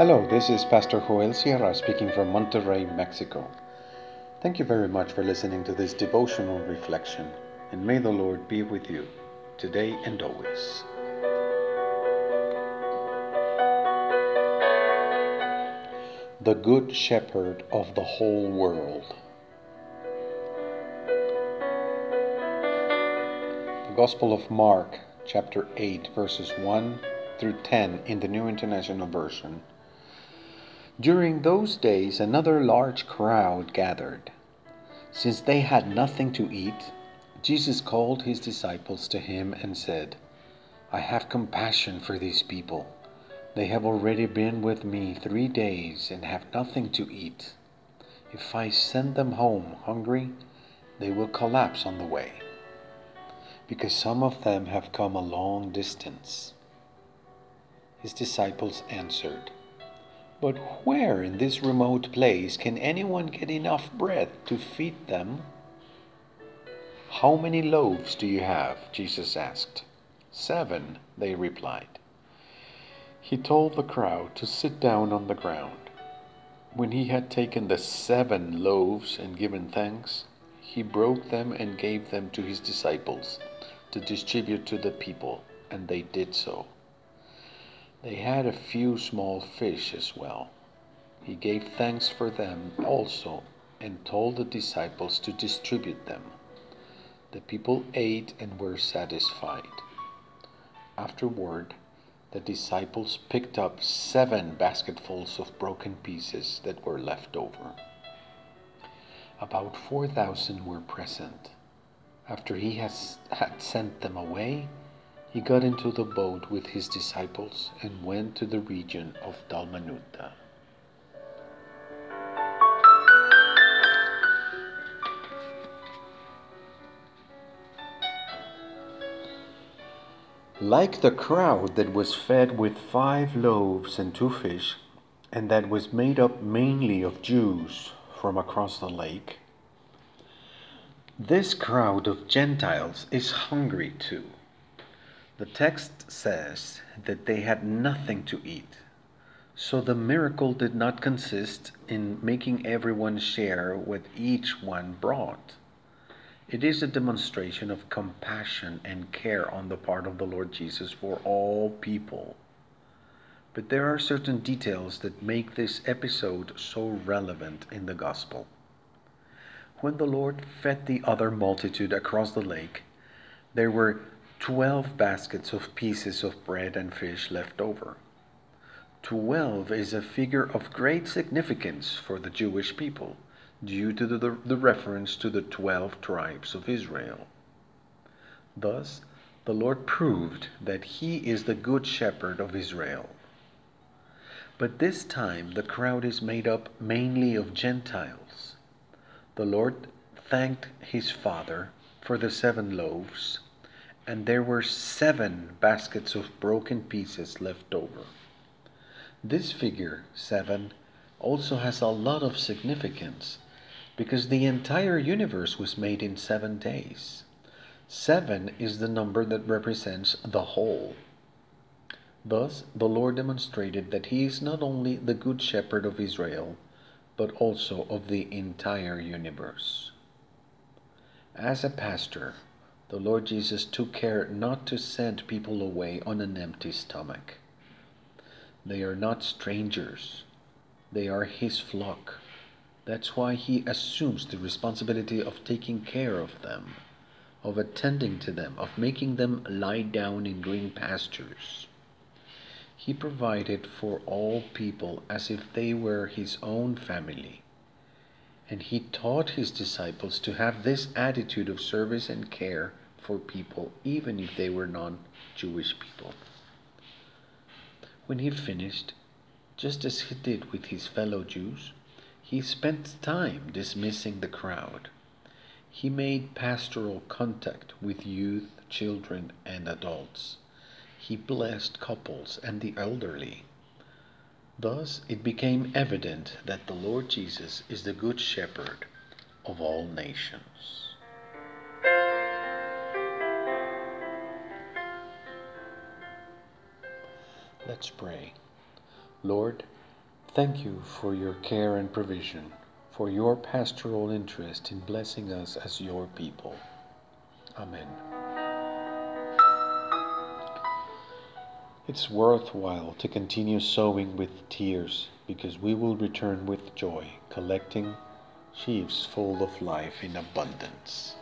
Hello, this is Pastor Joel Sierra speaking from Monterrey, Mexico. Thank you very much for listening to this devotional reflection, and may the Lord be with you today and always. The Good Shepherd of the Whole World. The Gospel of Mark, chapter 8, verses 1 through 10 in the New International Version during those days another large crowd gathered. Since they had nothing to eat, Jesus called his disciples to him and said, I have compassion for these people. They have already been with me three days and have nothing to eat. If I send them home hungry, they will collapse on the way, because some of them have come a long distance. His disciples answered, but where in this remote place can anyone get enough bread to feed them? How many loaves do you have? Jesus asked. Seven, they replied. He told the crowd to sit down on the ground. When he had taken the seven loaves and given thanks, he broke them and gave them to his disciples to distribute to the people, and they did so. They had a few small fish as well. He gave thanks for them also and told the disciples to distribute them. The people ate and were satisfied. Afterward, the disciples picked up seven basketfuls of broken pieces that were left over. About 4,000 were present. After he has, had sent them away, he got into the boat with his disciples and went to the region of Dalmanutha. Like the crowd that was fed with five loaves and two fish, and that was made up mainly of Jews from across the lake, this crowd of Gentiles is hungry too. The text says that they had nothing to eat. So the miracle did not consist in making everyone share what each one brought. It is a demonstration of compassion and care on the part of the Lord Jesus for all people. But there are certain details that make this episode so relevant in the Gospel. When the Lord fed the other multitude across the lake, there were twelve baskets of pieces of bread and fish left over. Twelve is a figure of great significance for the Jewish people due to the, the, reference to the twelve tribes of Israel. Thus, the Lord proved that He is the Good Shepherd of Israel. But this time the crowd is made up mainly of Gentiles. The Lord thanked His Father for the seven loaves and there were seven baskets of broken pieces left over. This figure, seven, also has a lot of significance because the entire universe was made in seven days. Seven is the number that represents the whole. Thus, the Lord demonstrated that He is not only the Good Shepherd of Israel, but also of the entire universe. As a pastor, the Lord Jesus took care not to send people away on an empty stomach. They are not strangers, they are His flock. That's why He assumes the responsibility of taking care of them, of attending to them, of making them lie down in green pastures. He provided for all people as if they were His own family and he taught his disciples to have this attitude of service and care for people, even if they were non Jewish people. When he finished, just as he did with his fellow Jews, he spent time dismissing the crowd. He made pastoral contact with youth, children, and adults. He blessed couples and the elderly. Thus it became evident that the Lord Jesus is the Good Shepherd of all nations. Let's pray. Lord, Thank you for your care and provision, for your pastoral interest in blessing us as your people. Amen. It's worthwhile to continue sowing with tears because we will return with joy, collecting sheaves full of life in abundance.